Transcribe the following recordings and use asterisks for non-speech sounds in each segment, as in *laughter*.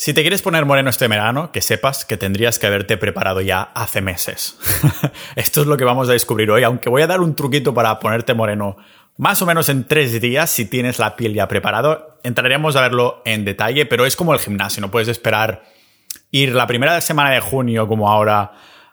Si te quieres poner moreno este verano, que sepas que tendrías que haberte preparado ya hace meses. *laughs* Esto es lo que vamos a descubrir hoy, aunque voy a dar un truquito para ponerte moreno más o menos en tres días si tienes la piel ya preparado. Entraremos a verlo en detalle, pero es como el gimnasio, no puedes esperar ir la primera semana de junio como ahora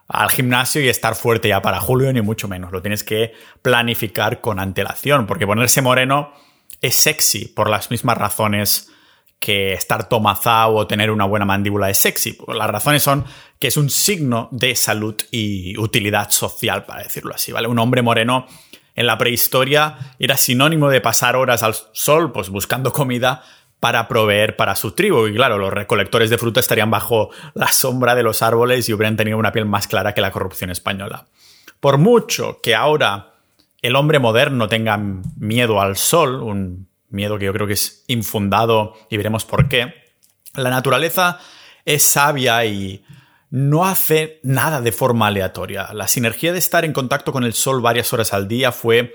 al gimnasio y estar fuerte ya para julio, ni mucho menos. Lo tienes que planificar con antelación, porque ponerse moreno es sexy por las mismas razones que estar tomazado o tener una buena mandíbula es sexy. Las razones son que es un signo de salud y utilidad social, para decirlo así, ¿vale? Un hombre moreno en la prehistoria era sinónimo de pasar horas al sol, pues buscando comida para proveer para su tribu. Y claro, los recolectores de fruta estarían bajo la sombra de los árboles y hubieran tenido una piel más clara que la corrupción española. Por mucho que ahora el hombre moderno tenga miedo al sol, un miedo que yo creo que es infundado y veremos por qué, la naturaleza es sabia y no hace nada de forma aleatoria. La sinergia de estar en contacto con el sol varias horas al día fue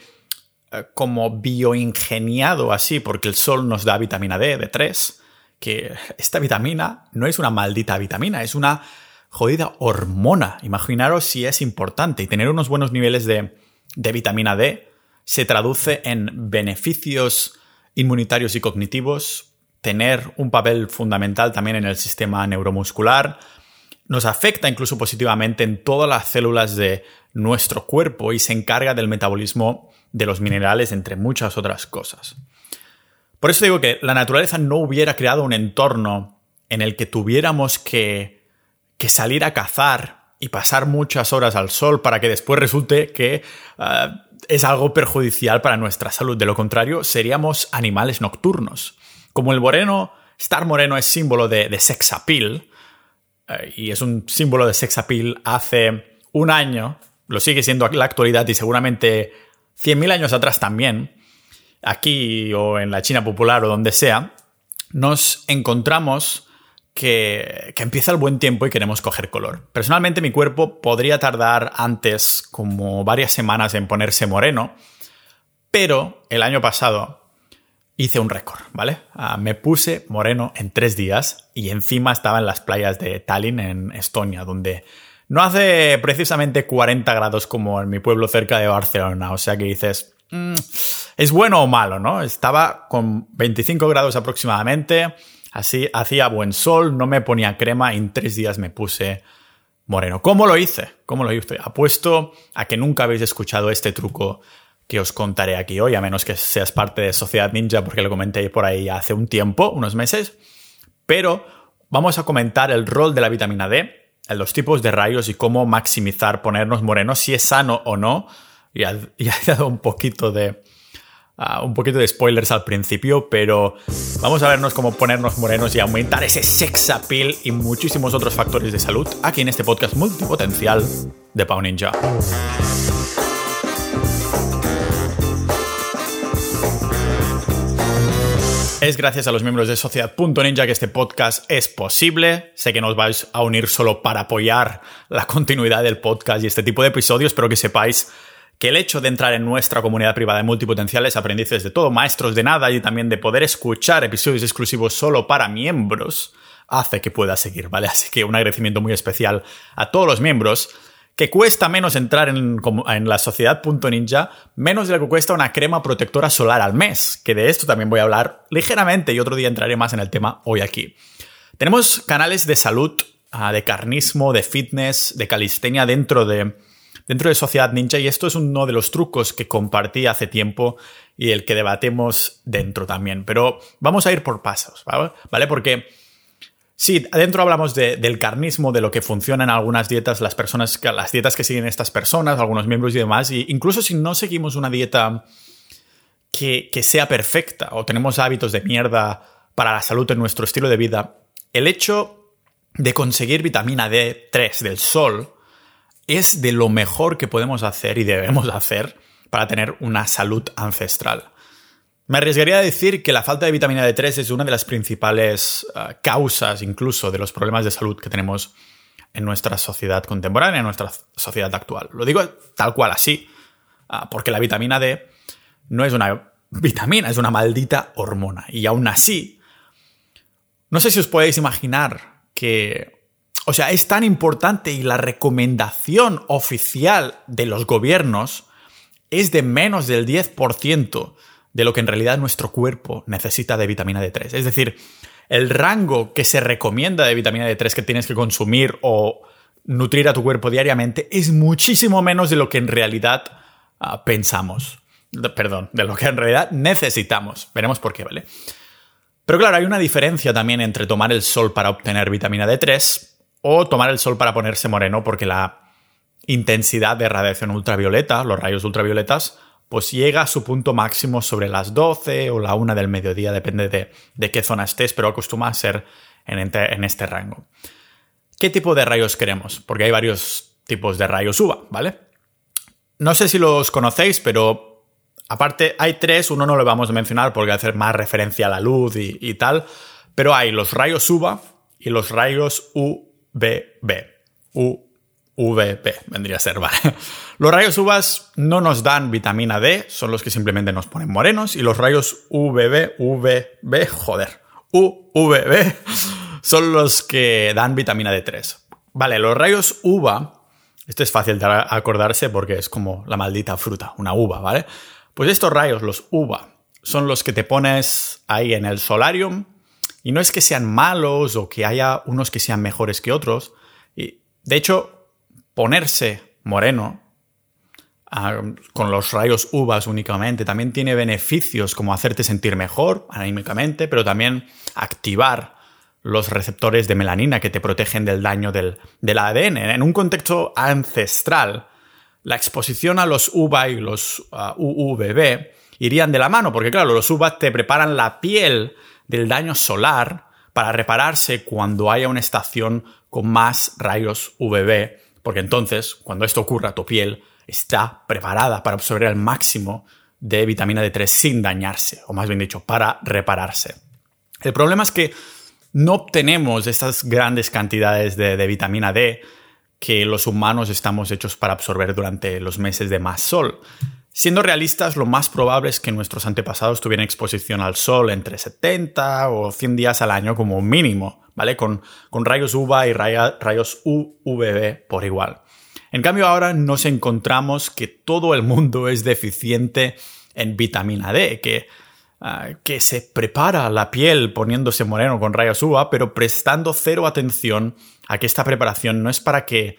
eh, como bioingeniado así, porque el sol nos da vitamina D, D3, que esta vitamina no es una maldita vitamina, es una jodida hormona. Imaginaros si es importante y tener unos buenos niveles de, de vitamina D se traduce en beneficios inmunitarios y cognitivos, tener un papel fundamental también en el sistema neuromuscular, nos afecta incluso positivamente en todas las células de nuestro cuerpo y se encarga del metabolismo de los minerales, entre muchas otras cosas. Por eso digo que la naturaleza no hubiera creado un entorno en el que tuviéramos que, que salir a cazar y pasar muchas horas al sol para que después resulte que ah, es algo perjudicial para nuestra salud. De lo contrario, seríamos animales nocturnos. Como el moreno, estar moreno es símbolo de, de sex appeal, eh, y es un símbolo de sex appeal hace un año, lo sigue siendo la actualidad y seguramente 100.000 años atrás también, aquí o en la China popular o donde sea, nos encontramos que, empieza el buen tiempo y queremos coger color. Personalmente mi cuerpo podría tardar antes como varias semanas en ponerse moreno, pero el año pasado hice un récord, ¿vale? Ah, me puse moreno en tres días y encima estaba en las playas de Tallinn, en Estonia, donde no hace precisamente 40 grados como en mi pueblo cerca de Barcelona. O sea que dices, mm, ¿es bueno o malo, no? Estaba con 25 grados aproximadamente, así hacía buen sol, no me ponía crema y en tres días me puse moreno. ¿Cómo lo hice? ¿Cómo lo hice? Apuesto a que nunca habéis escuchado este truco que os contaré aquí hoy, a menos que seas parte de Sociedad Ninja, porque lo comenté por ahí hace un tiempo, unos meses. Pero vamos a comentar el rol de la vitamina D, los tipos de rayos y cómo maximizar ponernos morenos, si es sano o no. Y he *laughs* dado un poquito de, ah, un poquito de spoilers al principio, pero vamos a vernos cómo ponernos morenos y aumentar ese sex appeal y muchísimos otros factores de salud aquí en este podcast multipotencial de Pau Ninja. Es gracias a los miembros de Sociedad.ninja que este podcast es posible. Sé que nos vais a unir solo para apoyar la continuidad del podcast y este tipo de episodios, pero que sepáis que el hecho de entrar en nuestra comunidad privada de multipotenciales, aprendices de todo, maestros de nada y también de poder escuchar episodios exclusivos solo para miembros, hace que pueda seguir, ¿vale? Así que un agradecimiento muy especial a todos los miembros que cuesta menos entrar en, en la sociedad.ninja, menos de lo que cuesta una crema protectora solar al mes, que de esto también voy a hablar ligeramente y otro día entraré más en el tema hoy aquí. Tenemos canales de salud, ah, de carnismo, de fitness, de calistenia dentro de, dentro de Sociedad Ninja y esto es uno de los trucos que compartí hace tiempo y el que debatemos dentro también. Pero vamos a ir por pasos, ¿vale? Porque Sí, adentro hablamos del carnismo, de lo que funciona en algunas dietas, las personas, las dietas que siguen estas personas, algunos miembros y demás. Y incluso si no seguimos una dieta que, que sea perfecta o tenemos hábitos de mierda para la salud en nuestro estilo de vida, el hecho de conseguir vitamina D3 del sol es de lo mejor que podemos hacer y debemos hacer para tener una salud ancestral. Me arriesgaría a decir que la falta de vitamina D3 es una de las principales ah, causas incluso de los problemas de salud que tenemos en nuestra sociedad contemporánea, en nuestra sociedad actual. Lo digo tal cual así, ah, porque la vitamina D no es una vitamina, es una maldita hormona. Y aún así, No sé si os podéis imaginar que, o sea, es tan importante y la recomendación oficial de los gobiernos es de menos del 10% de lo que en realidad nuestro cuerpo necesita de vitamina D3. Es decir, el rango que se recomienda de vitamina D3 que tienes que consumir o nutrir a tu cuerpo diariamente es muchísimo menos de lo que en realidad ah, pensamos. perdón, de lo que en realidad necesitamos. Veremos por qué, ¿vale? Pero claro, hay una diferencia también entre tomar el sol para obtener vitamina D3 o tomar el sol para ponerse moreno porque la intensidad de radiación ultravioleta, los rayos ultravioletas, pues llega a su punto máximo sobre las 12 o la 1 del mediodía, depende de, qué zona estés, pero acostuma a ser en, este rango. ¿Qué tipo de rayos queremos? Porque hay varios tipos de rayos UVA, ¿vale? No sé si los conocéis, pero aparte hay tres, uno no lo vamos a mencionar porque hacer más referencia a la luz y, y tal, pero hay los rayos UVA y los rayos UVB. U VP, vendría a ser, ¿vale? Los rayos UVA no nos dan vitamina D, son los que simplemente nos ponen morenos, y los rayos UVB, UVB, joder, UVB, son los que dan vitamina D3. Vale, los rayos UVA, esto es fácil de acordarse porque es como la maldita fruta, una uva, ¿vale? Pues estos rayos, los UVA, son los que te pones ahí en el solarium, y no es que sean malos o que haya unos que sean mejores que otros, y de hecho, ponerse moreno ah, con los rayos uvas únicamente también tiene beneficios como hacerte sentir mejor anímicamente, pero también activar los receptores de melanina que te protegen del daño del, ADN. En un contexto ancestral, la exposición a los UVA y los ah, UVB irían de la mano, porque claro, los UVA te preparan la piel del daño solar para repararse cuando haya una estación con más rayos UVB porque entonces, cuando esto ocurra, tu piel está preparada para absorber el máximo de vitamina D3 sin dañarse, o más bien dicho, para repararse. El problema es que no obtenemos estas grandes cantidades de, de, vitamina D que los humanos estamos hechos para absorber durante los meses de más sol. Siendo realistas, lo más probable es que nuestros antepasados tuvieran exposición al sol entre 70 o 100 días al año como mínimo. ¿vale? Con, rayos UVA y rayos UVB por igual. En cambio, ahora nos encontramos que todo el mundo es deficiente en vitamina D, que, ah, que se prepara la piel poniéndose moreno con rayos UVA, pero prestando cero atención a que esta preparación no es para que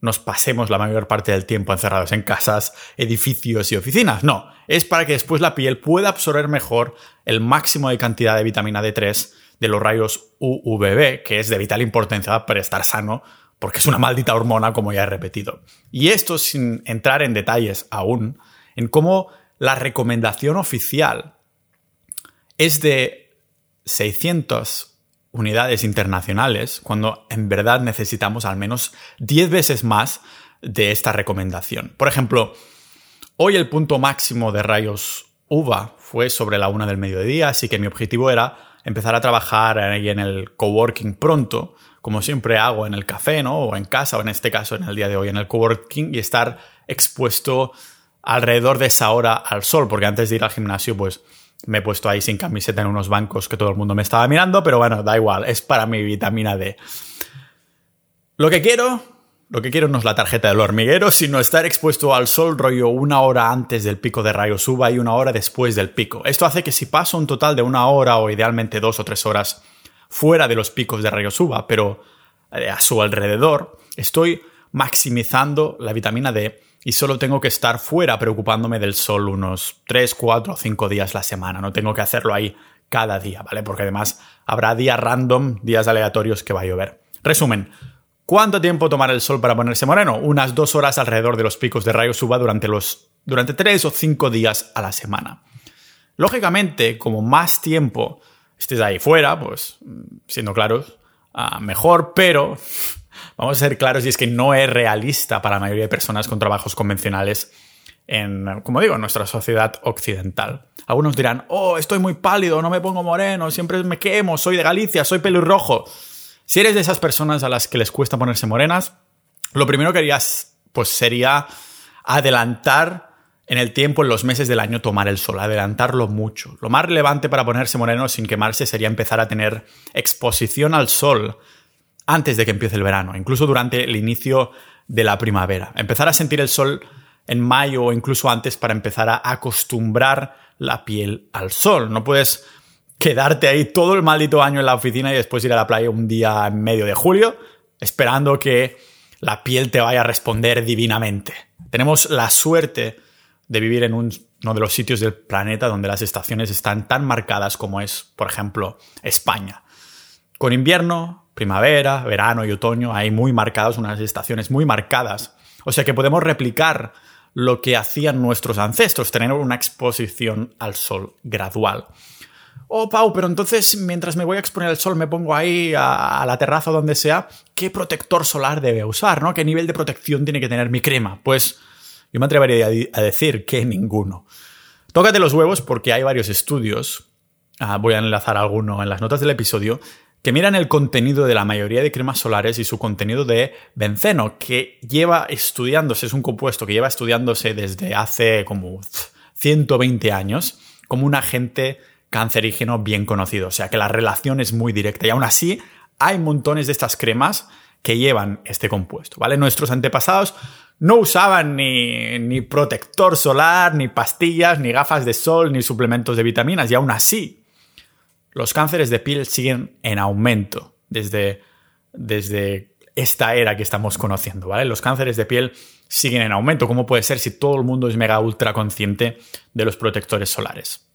nos pasemos la mayor parte del tiempo encerrados en casas, edificios y oficinas. No, es para que después la piel pueda absorber mejor el máximo de cantidad de vitamina D3 de los rayos UVB, que es de vital importancia para estar sano, porque es una maldita hormona, como ya he repetido. Y esto sin entrar en detalles aún, en cómo la recomendación oficial es de 600 unidades internacionales, cuando en verdad necesitamos al menos 10 veces más de esta recomendación. Por ejemplo, hoy el punto máximo de rayos UVA fue sobre la una del mediodía, así que mi objetivo era empezar a trabajar ahí en el coworking pronto, como siempre hago en el café, ¿no? O en casa, o en este caso en el día de hoy en el coworking, y estar expuesto alrededor de esa hora al sol, porque antes de ir al gimnasio, pues me he puesto ahí sin camiseta en unos bancos que todo el mundo me estaba mirando, pero bueno, da igual, es para mi vitamina D. Lo que quiero lo que quiero no es la tarjeta del hormiguero, sino estar expuesto al sol rollo una hora antes del pico de rayos UVA y una hora después del pico. Esto hace que si paso un total de una hora o idealmente dos o tres horas fuera de los picos de rayos UVA, pero eh, a su alrededor, estoy maximizando la vitamina D y solo tengo que estar fuera preocupándome del sol unos 3, 4 o 5 días la semana. No tengo que hacerlo ahí cada día, ¿vale? Porque además habrá días random, días aleatorios que va a llover. Resumen, ¿Cuánto tiempo tomar el sol para ponerse moreno? Unas dos horas alrededor de los picos de rayos UVA durante, los, durante tres o cinco días a la semana. Lógicamente, como más tiempo estés ahí fuera, pues siendo claros, ah, mejor, pero vamos a ser claros y es que no es realista para la mayoría de personas con trabajos convencionales en, como digo, nuestra sociedad occidental. Algunos dirán, oh, estoy muy pálido, no me pongo moreno, siempre me quemo, soy de Galicia, soy pelirrojo. Si eres de esas personas a las que les cuesta ponerse morenas, lo primero que harías pues sería adelantar en el tiempo, en los meses del año, tomar el sol, adelantarlo mucho. Lo más relevante para ponerse moreno sin quemarse sería empezar a tener exposición al sol antes de que empiece el verano, incluso durante el inicio de la primavera. Empezar a sentir el sol en mayo o incluso antes para empezar a acostumbrar la piel al sol. No puedes quedarte ahí todo el maldito año en la oficina y después ir a la playa un día en medio de julio esperando que la piel te vaya a responder divinamente. Tenemos la suerte de vivir en uno de los sitios del planeta donde las estaciones están tan marcadas como es, por ejemplo, España. Con invierno, primavera, verano y otoño hay muy marcadas unas estaciones muy marcadas. O sea que podemos replicar lo que hacían nuestros ancestros, tener una exposición al sol gradual. Oh, Pau, pero entonces mientras me voy a exponer al sol me pongo ahí a, la terraza o donde sea, ¿qué protector solar debe usar? ¿no? ¿Qué nivel de protección tiene que tener mi crema? Pues yo me atrevería a decir que ninguno. Tócate los huevos porque hay varios estudios, ah, voy a enlazar alguno en las notas del episodio, que miran el contenido de la mayoría de cremas solares y su contenido de benceno, que lleva estudiándose, es un compuesto que lleva estudiándose desde hace como 120 años como un agente cancerígeno bien conocido. O sea que la relación es muy directa y aún así hay montones de estas cremas que llevan este compuesto, ¿vale? Nuestros antepasados no usaban ni, ni, protector solar, ni pastillas, ni gafas de sol, ni suplementos de vitaminas, y aún así los cánceres de piel siguen en aumento desde, desde esta era que estamos conociendo, ¿vale? Los cánceres de piel siguen en aumento. ¿Cómo puede ser si todo el mundo es mega ultra consciente de los protectores solares?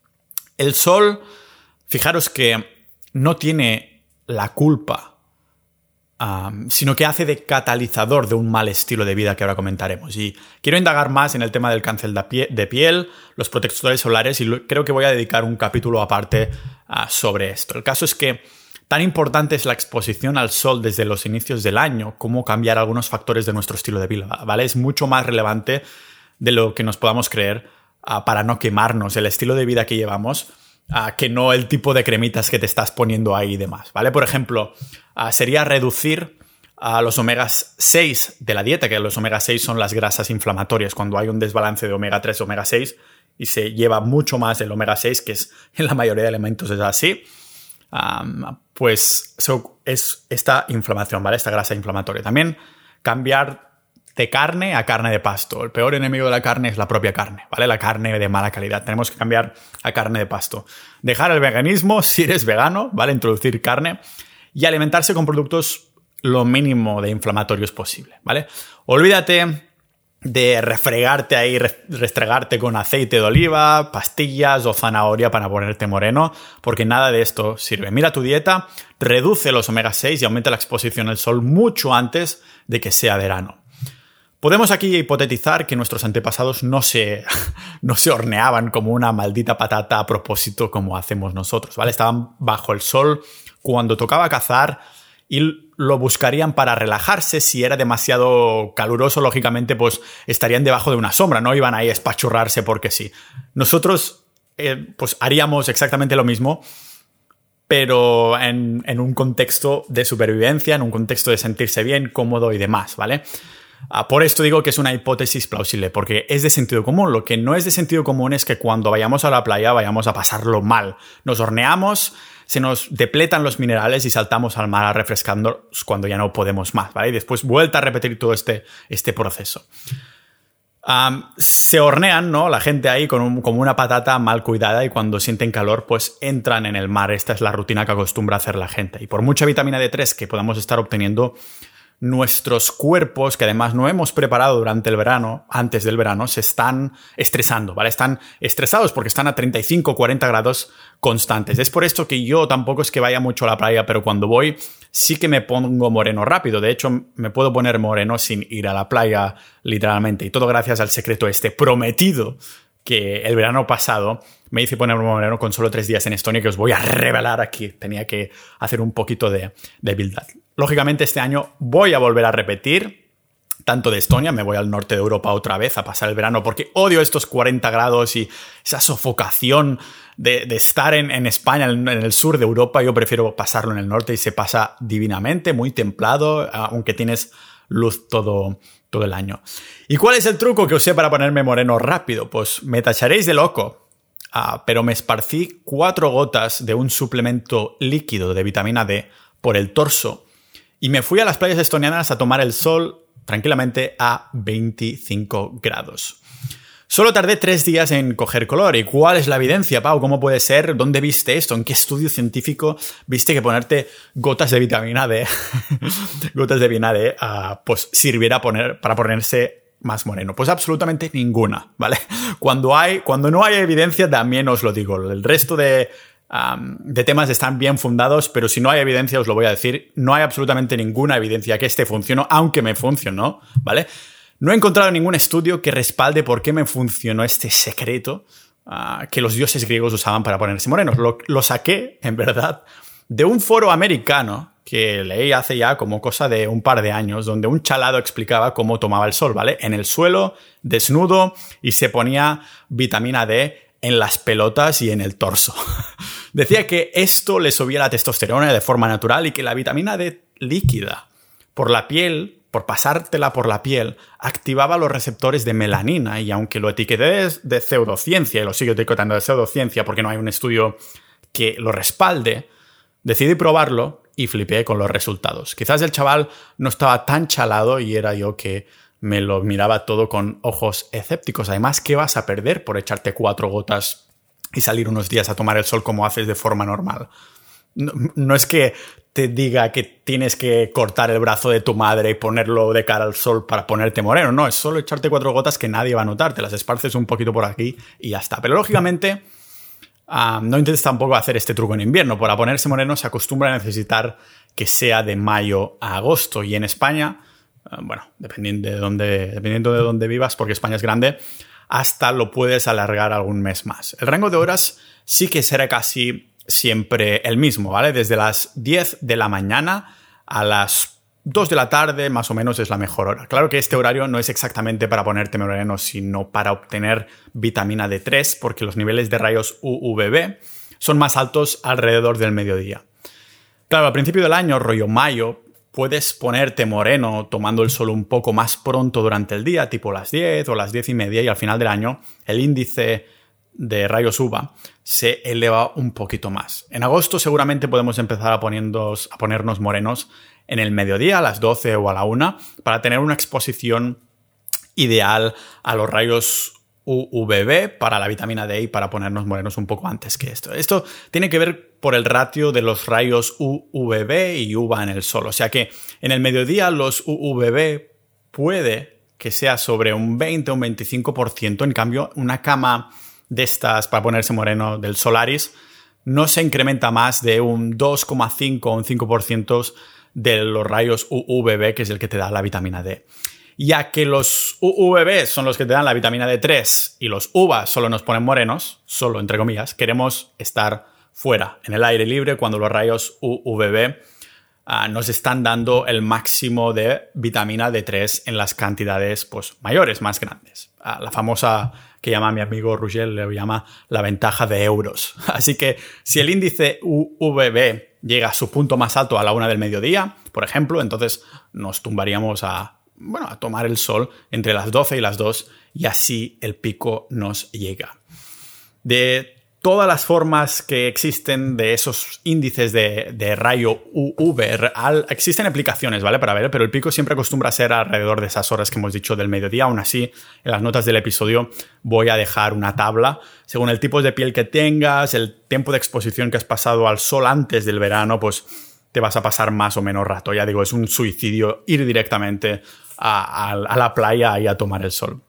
El sol, fijaros que no tiene la culpa, sino que hace de catalizador de un mal estilo de vida que ahora comentaremos. Y quiero indagar más en el tema del cáncer de piel, los protectores solares, y creo que voy a dedicar un capítulo aparte sobre esto. El caso es que tan importante es la exposición al sol desde los inicios del año como cambiar algunos factores de nuestro estilo de vida, ¿vale? Es mucho más relevante de lo que nos podamos creer Ah, para no quemarnos el estilo de vida que llevamos, que no el tipo de cremitas que te estás poniendo ahí y demás, ¿vale? Por ejemplo, ah, sería reducir a los omegas 6 de la dieta, que los omega 6 son las grasas inflamatorias, cuando hay un desbalance de omega 3 omega 6 y se lleva mucho más el omega 6, que es *laughs* en la mayoría de alimentos es así, pues es esta inflamación, ¿vale? Esta grasa inflamatoria. También cambiar de carne a carne de pasto. El peor enemigo de la carne es la propia carne, ¿vale? La carne de mala calidad. Tenemos que cambiar a carne de pasto. Dejar el veganismo *laughs* si eres vegano, ¿vale? Introducir carne y alimentarse con productos lo mínimo de inflamatorios posible, ¿vale? Olvídate de refregarte ahí, restregarte con aceite de oliva, pastillas o zanahoria para ponerte moreno, porque nada de esto sirve. Mira tu dieta, reduce los omega 6 y aumenta la exposición al sol mucho antes de que sea verano. Podemos aquí hipotetizar que nuestros antepasados no se, *laughs* no se horneaban como una maldita patata a propósito como hacemos nosotros, ¿vale? Estaban bajo el sol cuando tocaba cazar y lo buscarían para relajarse. Si era demasiado caluroso, lógicamente, pues estarían debajo de una sombra, no iban ahí a espachurrarse porque sí. Nosotros, eh, pues haríamos exactamente lo mismo, pero en, en un contexto de supervivencia, en un contexto de sentirse bien, cómodo y demás, ¿vale? Ah, por esto digo que es una hipótesis plausible, porque es de sentido común. Lo que no es de sentido común es que cuando vayamos a la playa vayamos a pasarlo mal. Nos horneamos, se nos depletan los minerales y saltamos al mar a refrescarnos cuando ya no podemos más, ¿vale? Y después vuelta a repetir todo este, este proceso. se hornean, ¿no? La gente ahí con como una patata mal cuidada y cuando sienten calor, pues entran en el mar. Esta es la rutina que acostumbra hacer la gente. Y por mucha vitamina D3 que podamos estar obteniendo, nuestros cuerpos, que además no hemos preparado durante el verano, antes del verano, se están estresando, ¿vale? Están estresados porque están a 35, 40 grados constantes. Es por esto que yo tampoco es que vaya mucho a la playa, pero cuando voy sí que me pongo moreno rápido. De hecho, me puedo poner moreno sin ir a la playa, literalmente. Y todo gracias al secreto este prometido que el verano pasado me hice poner moreno con solo tres días en Estonia, que os voy a revelar aquí. Tenía que hacer un poquito de, de Lógicamente este año voy a volver a repetir tanto de Estonia, me voy al norte de Europa otra vez a pasar el verano porque odio estos 40 grados y esa sofocación de, estar en, España, en, el sur de Europa. Yo prefiero pasarlo en el norte y se pasa divinamente, muy templado, aunque tienes luz todo, todo el año. ¿Y cuál es el truco que usé para ponerme moreno rápido? Pues me tacharéis de loco, ah, pero me esparcí cuatro gotas de un suplemento líquido de vitamina D por el torso y me fui a las playas estonianas a tomar el sol tranquilamente a 25 grados. Solo tardé tres días en coger color. ¿Y cuál es la evidencia, Pau? ¿Cómo puede ser? ¿Dónde viste esto? ¿En qué estudio científico viste que ponerte gotas de vitamina D, *laughs* gotas de vitamina D, ah, pues sirviera poner, para ponerse más moreno? Pues absolutamente ninguna, ¿vale? *laughs* Cuando, hay, cuando no hay evidencia, también os lo digo. El resto de, de temas están bien fundados, pero si no hay evidencia, os lo voy a decir, no hay absolutamente ninguna evidencia que este funcione, aunque me funcionó, ¿vale? No he encontrado ningún estudio que respalde por qué me funcionó este secreto ah, que los dioses griegos usaban para ponerse morenos. Lo, saqué, en verdad, de un foro americano que leí hace ya como cosa de un par de años, donde un chalado explicaba cómo tomaba el sol, ¿vale? En el suelo, desnudo, y se ponía vitamina D en las pelotas y en el torso. *laughs* Decía que esto le subía la testosterona de forma natural y que la vitamina D líquida por la piel por pasártela por la piel, activaba los receptores de melanina y aunque lo etiqueté de pseudociencia y lo sigo etiquetando de pseudociencia porque no hay un estudio que lo respalde, decidí probarlo y flipé con los resultados. Quizás el chaval no estaba tan chalado y era yo que me lo miraba todo con ojos escépticos. Además, ¿qué vas a perder por echarte cuatro gotas y salir unos días a tomar el sol como haces de forma normal? No, es que te diga que tienes que cortar el brazo de tu madre y ponerlo de cara al sol para ponerte moreno. No, es solo echarte cuatro gotas que nadie va a notar. Te las esparces un poquito por aquí y ya está. Pero lógicamente, ah, no intentes tampoco hacer este truco en invierno. Para ponerse moreno se acostumbra a necesitar que sea de mayo a agosto. Y en España, ah, bueno, dependiendo de, dónde, dependiendo de dónde vivas, porque España es grande, hasta lo puedes alargar algún mes más. El rango de horas sí que será casi siempre el mismo, ¿vale? Desde las 10 de la mañana a las 2 de la tarde más o menos es la mejor hora. Claro que este horario no es exactamente para ponerte moreno, sino para obtener vitamina D3, porque los niveles de rayos UVB son más altos alrededor del mediodía. Claro, al principio del año, rollo mayo, puedes ponerte moreno tomando el sol un poco más pronto durante el día, tipo las 10 o las 10 y media, y al final del año el índice de rayos UVA se eleva un poquito más. En agosto seguramente podemos empezar a, a ponernos morenos en el mediodía, a las 12 o a la 1, para tener una exposición ideal a los rayos UVB para la vitamina D y para ponernos morenos un poco antes que esto. Esto tiene que ver por el ratio de los rayos UVB y UVA en el sol. O sea que en el mediodía los UVB puede que sea sobre un 20 o un 25%. En cambio, una cama de estas para ponerse moreno del Solaris no se incrementa más de un 2,5 o un 5% de los rayos UVB, que es el que te da la vitamina D. Ya que los UVB son los que te dan la vitamina D3 y los UVA solo nos ponen morenos, solo entre comillas, queremos estar fuera, en el aire libre, cuando los rayos UVB ah, nos están dando el máximo de vitamina D3 en las cantidades pues, mayores, más grandes. Ah, la famosa que llama mi amigo Rugel, le llama la ventaja de euros. *laughs* Así que si el índice UVB llega a su punto más alto a la una del mediodía, por ejemplo, entonces nos tumbaríamos a, bueno, a tomar el sol entre las 12 y las 2 y así el pico nos llega. De todas las formas que existen de esos índices de, rayo UV, existen aplicaciones, ¿vale? Para ver, pero el pico siempre acostumbra a ser alrededor de esas horas que hemos dicho del mediodía. Aún así, en las notas del episodio voy a dejar una tabla. Según el tipo de piel que tengas, el tiempo de exposición que has pasado al sol antes del verano, pues te vas a pasar más o menos rato. Ya digo, es un suicidio ir directamente a, a la playa y a tomar el sol.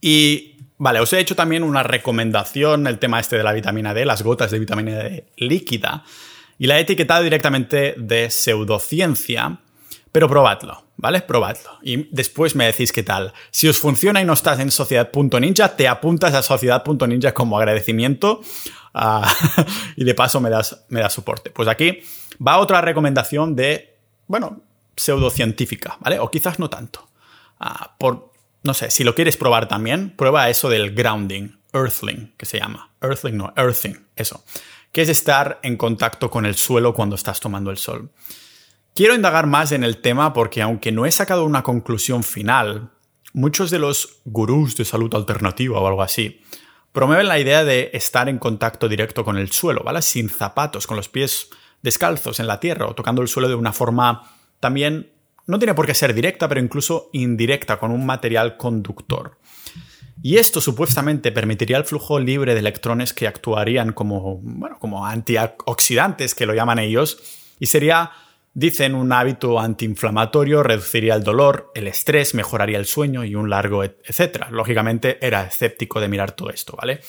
Y Vale, os he hecho también una recomendación, el tema este de la vitamina D, las gotas de vitamina D líquida, y la he etiquetado directamente de pseudociencia, pero probadlo, ¿vale? Probadlo. Y después me decís qué tal. Si os funciona y no estás en sociedad.ninja, te apuntas a sociedad.ninja como agradecimiento *laughs* ah, y de paso me das, me das soporte. Pues aquí va otra recomendación de, bueno, pseudocientífica, ¿vale? O quizás no tanto. Ah, por, no sé, si lo quieres probar también, prueba eso del grounding, earthling, que se llama. Earthling, no, earthing, eso. Que es estar en contacto con el suelo cuando estás tomando el sol. Quiero indagar más en el tema porque aunque no he sacado una conclusión final, muchos de los gurús de salud alternativa o algo así promueven la idea de estar en contacto directo con el suelo, ¿vale? Sin zapatos, con los pies descalzos en la tierra o tocando el suelo de una forma también, no tiene por qué ser directa, pero incluso indirecta, con un material conductor. Y esto supuestamente permitiría el flujo libre de electrones que actuarían como, bueno, como antioxidantes, que lo llaman ellos, y sería, dicen, un hábito antiinflamatorio, reduciría el dolor, el estrés, mejoraría el sueño y un largo etcétera. Lógicamente era escéptico de mirar todo esto, ¿vale?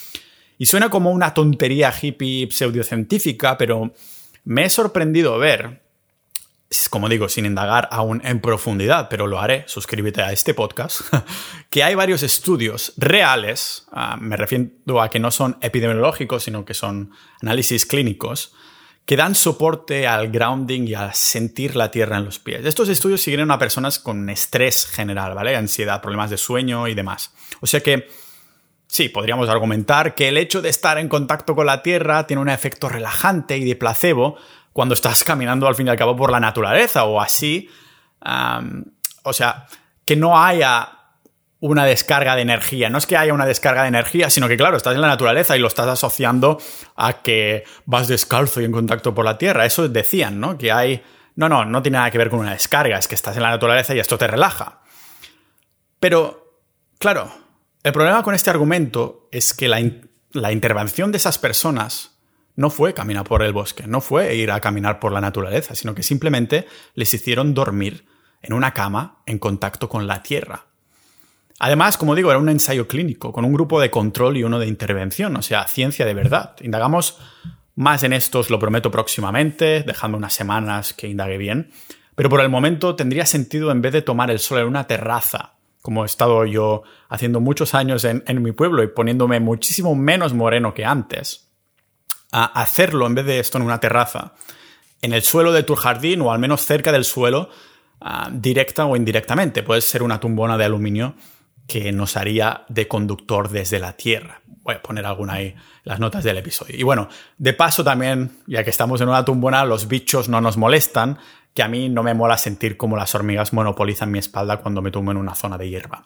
Y suena como una tontería hippie pseudocientífica, pero me he sorprendido ver como digo, sin indagar aún en profundidad, pero lo haré, suscríbete a este podcast, *laughs* que hay varios estudios reales, ah, me refiero a que no son epidemiológicos, sino que son análisis clínicos, que dan soporte al grounding y a sentir la tierra en los pies. Estos estudios siguen a personas con estrés general, ¿vale? Ansiedad, problemas de sueño y demás. O sea que Sí, podríamos argumentar que el hecho de estar en contacto con la Tierra tiene un efecto relajante y de placebo cuando estás caminando al fin y al cabo por la naturaleza o así. o sea, que no haya una descarga de energía. No es que haya una descarga de energía, sino que, claro, estás en la naturaleza y lo estás asociando a que vas descalzo y en contacto por la tierra. Eso decían, ¿no? Que hay... No, no, no tiene nada que ver con una descarga, es que estás en la naturaleza y esto te relaja. Pero, claro, el problema con este argumento es que la, intervención de esas personas no fue caminar por el bosque, no fue ir a caminar por la naturaleza, sino que simplemente les hicieron dormir en una cama en contacto con la tierra. Además, como digo, era un ensayo clínico, con un grupo de control y uno de intervención, o sea, ciencia de verdad. Indagamos más en esto, lo prometo próximamente, dejando unas semanas que indague bien. Pero por el momento tendría sentido en vez de tomar el sol en una terraza, como he estado yo haciendo muchos años en mi pueblo y poniéndome muchísimo menos moreno que antes, a hacerlo en vez de esto en una terraza, en el suelo de tu jardín o al menos cerca del suelo, ah, directa o indirectamente. Puede ser una tumbona de aluminio que nos haría de conductor desde la Tierra. Voy a poner alguna ahí las notas del episodio. Y bueno, de paso también, ya que estamos en una tumbona, los bichos no nos molestan, que a mí no me mola sentir como las hormigas monopolizan mi espalda cuando me tumbo en una zona de hierba.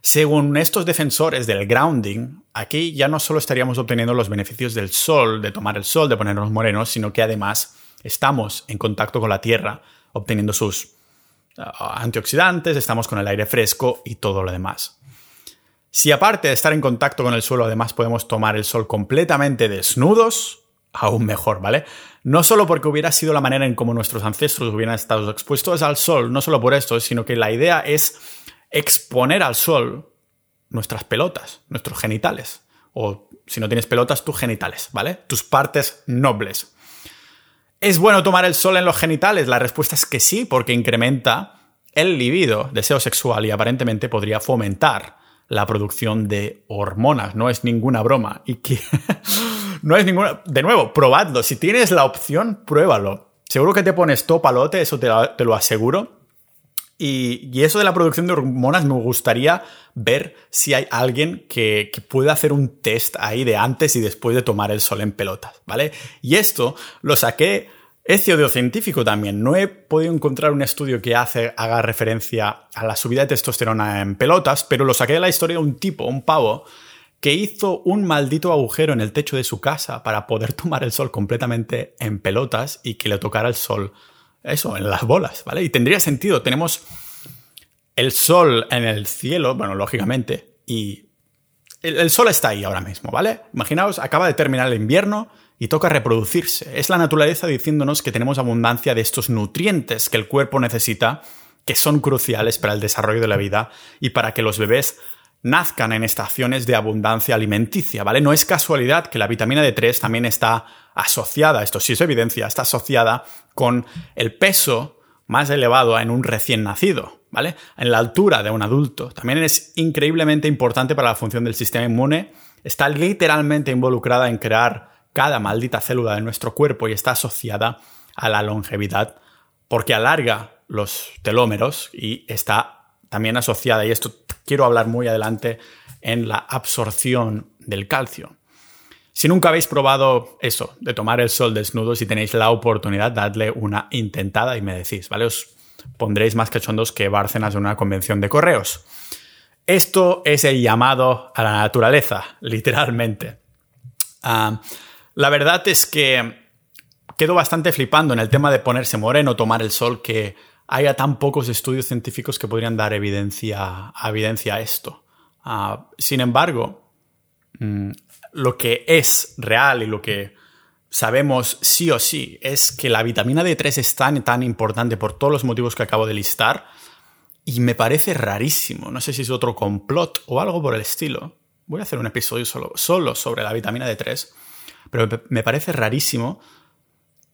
Según estos defensores del grounding, aquí ya no solo estaríamos obteniendo los beneficios del sol, de tomar el sol, de ponernos morenos, sino que además estamos en contacto con la tierra, obteniendo sus ah, antioxidantes, estamos con el aire fresco y todo lo demás. Si aparte de estar en contacto con el suelo, además podemos tomar el sol completamente desnudos, aún mejor, ¿vale? No solo porque hubiera sido la manera en cómo nuestros ancestros hubieran estado expuestos al sol, no solo por esto, sino que la idea es exponer al sol nuestras pelotas, nuestros genitales. O si no tienes pelotas, tus genitales, ¿vale? Tus partes nobles. ¿Es bueno tomar el sol en los genitales? La respuesta es que sí, porque incrementa el libido, deseo sexual y aparentemente podría fomentar la producción de hormonas. No es ninguna broma. Y que *laughs* no es ninguna. De nuevo, probadlo. Si tienes la opción, pruébalo. Seguro que te pones topalote, eso te, te lo aseguro. Y, eso de la producción de hormonas me gustaría ver si hay alguien que, pueda hacer un test ahí de antes y después de tomar el sol en pelotas, ¿vale? Y esto lo saqué, es científico también. No he podido encontrar un estudio que hace, haga referencia a la subida de testosterona en pelotas, pero lo saqué de la historia de un tipo, un pavo, que hizo un maldito agujero en el techo de su casa para poder *laughs* tomar el sol completamente en pelotas y que le tocara el sol eso, en las bolas, ¿vale? Y tendría sentido. Tenemos el sol en el cielo, bueno, lógicamente, y el, sol está ahí ahora mismo, ¿vale? Imaginaos, acaba de terminar el invierno y toca reproducirse. Es la naturaleza diciéndonos que tenemos abundancia de estos nutrientes que el cuerpo necesita, que son cruciales para el desarrollo de la vida y para que los bebés nazcan en estaciones de abundancia alimenticia, ¿vale? No es casualidad que la vitamina D3 también está asociada, esto sí es evidencia, está asociada con el peso más elevado en un recién nacido, ¿vale? En la altura de un adulto. También es increíblemente importante para la función del sistema inmune. Está literalmente involucrada en crear cada maldita célula de nuestro cuerpo y está asociada a la longevidad porque alarga los telómeros y está también asociada, y esto quiero hablar muy adelante, en la absorción del calcio. Si nunca habéis probado eso, de tomar el sol desnudo, si tenéis la oportunidad, dadle una intentada y me decís, ¿vale? Os pondréis más cachondos que Bárcenas en una convención de correos. Esto es el llamado a la naturaleza, *laughs* literalmente. Ah, la verdad es que quedo bastante flipando en el tema de ponerse moreno, tomar el sol, que haya tan pocos estudios científicos que podrían dar evidencia, evidencia a esto. Ah, sin embargo, mm, lo que es real y lo que sabemos sí o sí es que la vitamina D3 es tan, tan importante por todos los motivos que acabo de listar y me parece rarísimo. No sé si es otro complot o algo por el estilo. Voy a hacer un episodio solo, solo sobre la vitamina D3, pero me parece rarísimo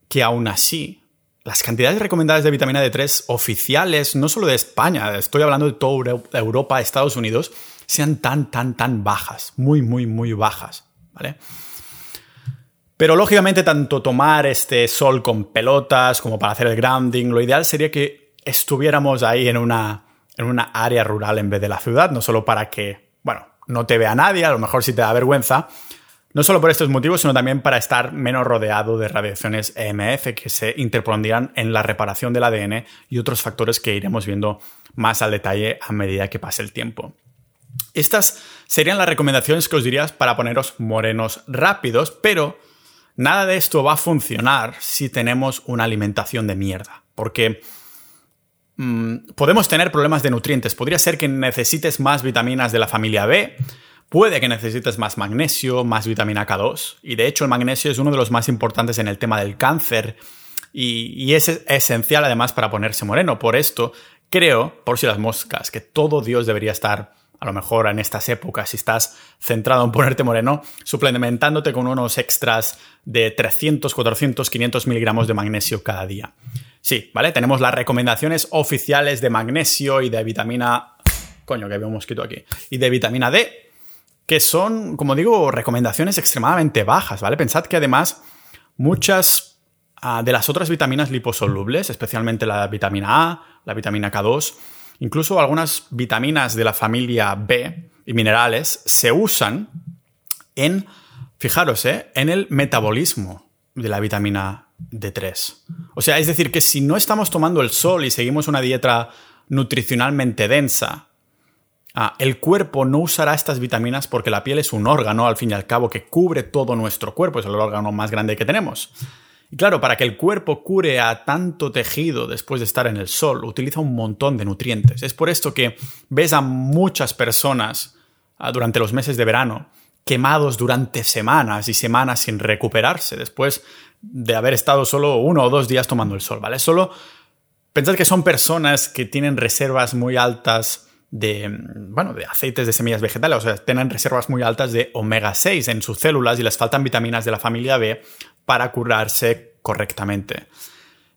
que aún así las cantidades recomendadas de vitamina D3 oficiales, no solo de España, estoy hablando de toda Europa, Estados Unidos, sean tan, tan, tan bajas, muy, muy, muy bajas. ¿vale? Pero lógicamente tanto tomar este sol con pelotas como para hacer el grounding, lo ideal sería que estuviéramos ahí en una, en una área rural en vez de la ciudad, no solo para que, bueno, no te vea nadie, a lo mejor si te da vergüenza, no solo por estos motivos, sino también para estar menos rodeado de radiaciones EMF que se interpondrían en la reparación del ADN y otros factores que iremos viendo más al detalle a medida que pase el tiempo. Estas serían las recomendaciones que os dirías para poneros morenos rápidos, pero nada de esto va a funcionar si tenemos una alimentación de mierda. Porque mm, podemos tener problemas de nutrientes. Podría ser que necesites más vitaminas de la familia B, puede que necesites más magnesio, más vitamina K2. Y de hecho el magnesio es uno de los más importantes en el tema del cáncer y, es esencial además para ponerse moreno. Por esto creo, por si las moscas, que todo Dios debería estar a lo mejor en estas épocas, si estás centrado en ponerte moreno, suplementándote con unos extras de 300, 400, 500 miligramos de magnesio cada día. Sí, ¿vale? Tenemos las recomendaciones oficiales de magnesio y de vitamina... Coño, que había un mosquito aquí. Y de vitamina D, que son, como digo, recomendaciones extremadamente bajas, ¿vale? Pensad que además muchas ah, de las otras vitaminas liposolubles, especialmente la vitamina A, la vitamina K2, Incluso algunas vitaminas de la familia B y minerales se usan en, fijaros, ¿eh? en el metabolismo de la vitamina D3. O sea, es decir, que si no estamos tomando el sol y seguimos una dieta nutricionalmente densa, ah, el cuerpo no usará estas vitaminas porque la piel es un órgano, al fin y al cabo, que cubre todo nuestro cuerpo, es el órgano más grande que tenemos. Y claro, para que el cuerpo cure a tanto tejido después de estar en el sol, utiliza un montón de nutrientes. Es por esto que ves a muchas personas ah, durante los meses de verano quemados durante semanas y semanas sin recuperarse después de haber estado solo uno o dos días tomando el sol, ¿vale? Solo pensad que son personas que tienen reservas muy altas de, bueno, de aceites de semillas vegetales, o sea, tienen reservas muy altas de omega 6 en sus células y les faltan vitaminas de la familia B para curarse correctamente.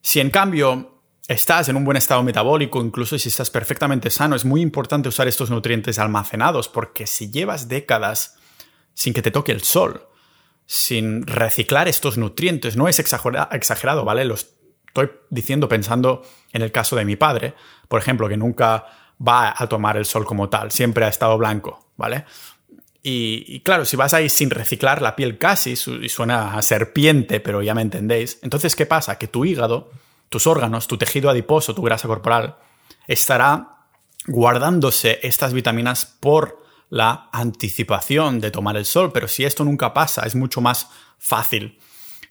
Si en cambio estás en un buen estado metabólico, incluso si estás perfectamente sano, es muy importante usar estos nutrientes almacenados porque si llevas décadas sin que te toque el sol, sin reciclar estos nutrientes, no es exagerado, ¿vale? Lo estoy diciendo pensando en el caso de mi padre, por ejemplo, que nunca va a tomar el sol como tal, siempre ha estado blanco, ¿vale? Y, claro, si vas ahí sin reciclar la piel casi, y suena a serpiente, pero ya me entendéis, entonces ¿qué pasa? Que tu hígado, tus órganos, tu tejido adiposo, tu grasa corporal, estará guardándose estas vitaminas por la anticipación de tomar el sol, pero si esto nunca pasa, es mucho más fácil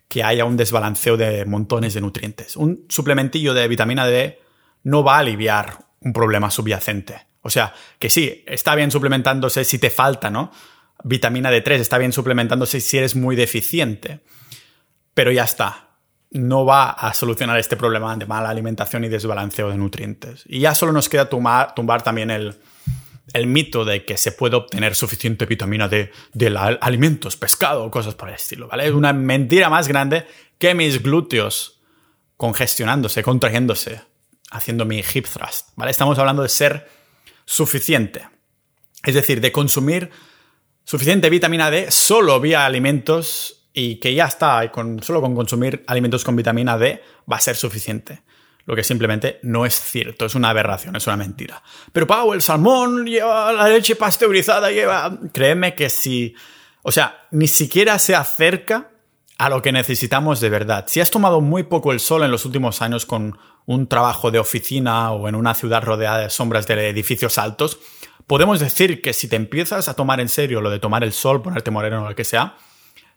que haya un desbalanceo de montones de nutrientes. Un suplementillo de vitamina D no va a aliviar un problema subyacente. O sea, que sí, está bien suplementándose si te falta, ¿no? Vitamina D3 está bien suplementándose si eres muy deficiente. Pero ya está. No va a solucionar este problema de mala alimentación y desbalanceo de nutrientes. Y ya solo nos queda tumbar, también el, el mito de que se puede obtener suficiente vitamina D de alimentos, pescado o cosas por el estilo, ¿vale? Es una mentira más grande que mis glúteos congestionándose, contrayéndose, haciendo mi hip thrust, ¿vale? Estamos hablando de ser suficiente. Es decir, de consumir suficiente vitamina D solo vía alimentos y que ya está, con, solo con consumir alimentos con vitamina D va a ser suficiente. Lo que simplemente no es cierto, es una aberración, es una mentira. Pero Pau, el salmón lleva la leche pasteurizada, lleva... Créeme que si O sea, ni siquiera se acerca a lo que necesitamos de verdad. Si has tomado muy poco el sol en los últimos años con un trabajo de oficina o en una ciudad rodeada de sombras de edificios altos, podemos decir que si te empiezas a tomar en serio lo de tomar el sol, ponerte moreno o lo que sea,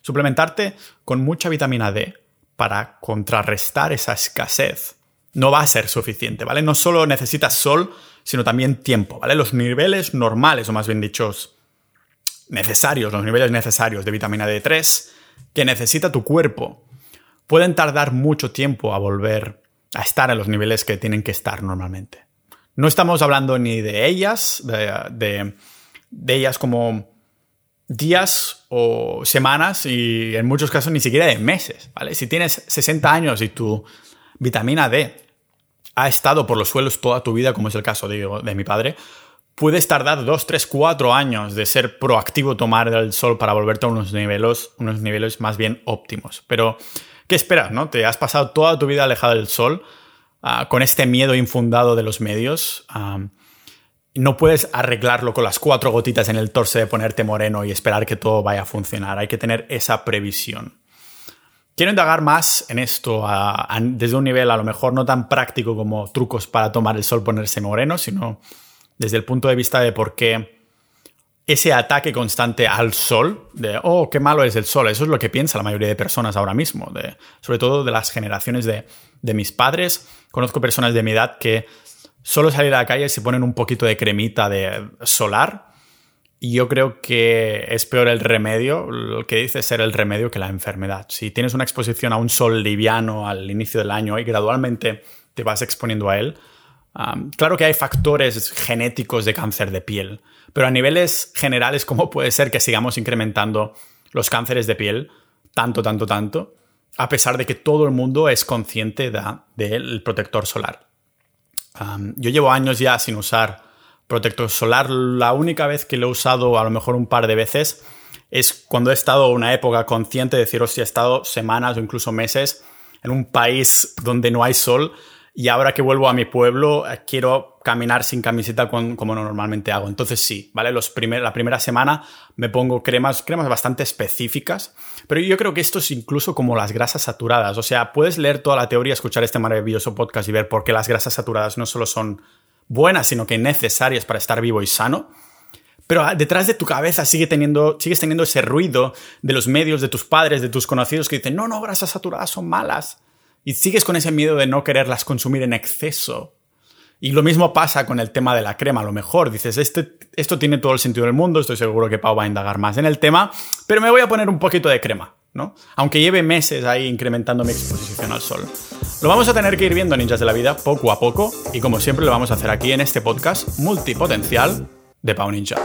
suplementarte con mucha vitamina D para contrarrestar esa escasez no va a ser suficiente, ¿vale? No solo necesitas sol, sino también tiempo, ¿vale? Los niveles normales, o más bien dichos, necesarios, los niveles necesarios de vitamina D3 que necesita tu cuerpo, pueden tardar mucho tiempo a volver a estar en los niveles que tienen que estar normalmente. No estamos hablando ni de ellas, de, ellas como días o semanas y en muchos casos ni siquiera de meses, ¿vale? Si tienes 60 años y tu vitamina D ha estado por los suelos toda tu vida, como es el caso de, de mi padre, puedes tardar 2, 3, 4 años de ser proactivo tomar el sol para volverte a unos niveles, unos niveles más bien óptimos. Pero, ¿qué esperas? No? Te has pasado toda tu vida alejado del sol ah, con este miedo infundado de los medios. no puedes arreglarlo con las cuatro gotitas en el torso de ponerte moreno y esperar que todo vaya a funcionar. Hay que tener esa previsión. Quiero indagar más en esto desde un nivel a lo mejor no tan práctico como trucos para tomar el sol, ponerse moreno, sino desde el punto de vista de por qué ese ataque constante al sol, de, oh, qué malo es el sol, eso es lo que piensa la mayoría de personas ahora mismo, sobre todo de las generaciones de, mis padres. Conozco personas de mi edad que solo salir a la calle se ponen un poquito de cremita de solar y yo creo que es peor el remedio, lo que dice ser el remedio que la enfermedad. Si tienes una exposición a un sol liviano al inicio del año y gradualmente te vas exponiendo a él, claro que hay factores genéticos de cáncer de piel, pero a niveles generales, ¿cómo puede ser que sigamos incrementando los cánceres de piel tanto, tanto, tanto, a pesar de que todo el mundo es consciente del protector solar? yo llevo años ya sin usar protector solar. La única vez que lo he usado, a lo mejor un par de veces, es cuando he estado una época consciente de decir, si he estado semanas o incluso meses en un país donde no hay sol y ahora que vuelvo a mi pueblo, eh, quiero caminar sin camiseta como normalmente hago. Entonces sí, ¿vale? Los la primera semana me pongo cremas, cremas bastante específicas, pero yo creo que esto es incluso como las grasas saturadas. O sea, puedes leer toda la teoría, escuchar este maravilloso podcast y ver por qué las grasas saturadas no solo son buenas, sino que necesarias para estar vivo y sano. Pero ah, detrás de tu cabeza sigue teniendo, sigues teniendo ese ruido de los medios, de tus padres, de tus conocidos que dicen, no, no, grasas saturadas son malas y sigues con ese miedo de no quererlas consumir en exceso. Y lo mismo pasa con el tema de la crema. A lo mejor dices, este, esto tiene todo el sentido del mundo, estoy seguro que Pau va a indagar más en el tema, pero me voy a poner un poquito de crema, ¿no? Aunque lleve meses ahí incrementando mi exposición al sol. Lo vamos a tener que ir viendo, ninjas de la vida, poco a poco, y como siempre lo vamos a hacer aquí en este podcast multipotencial de Pau Ninja.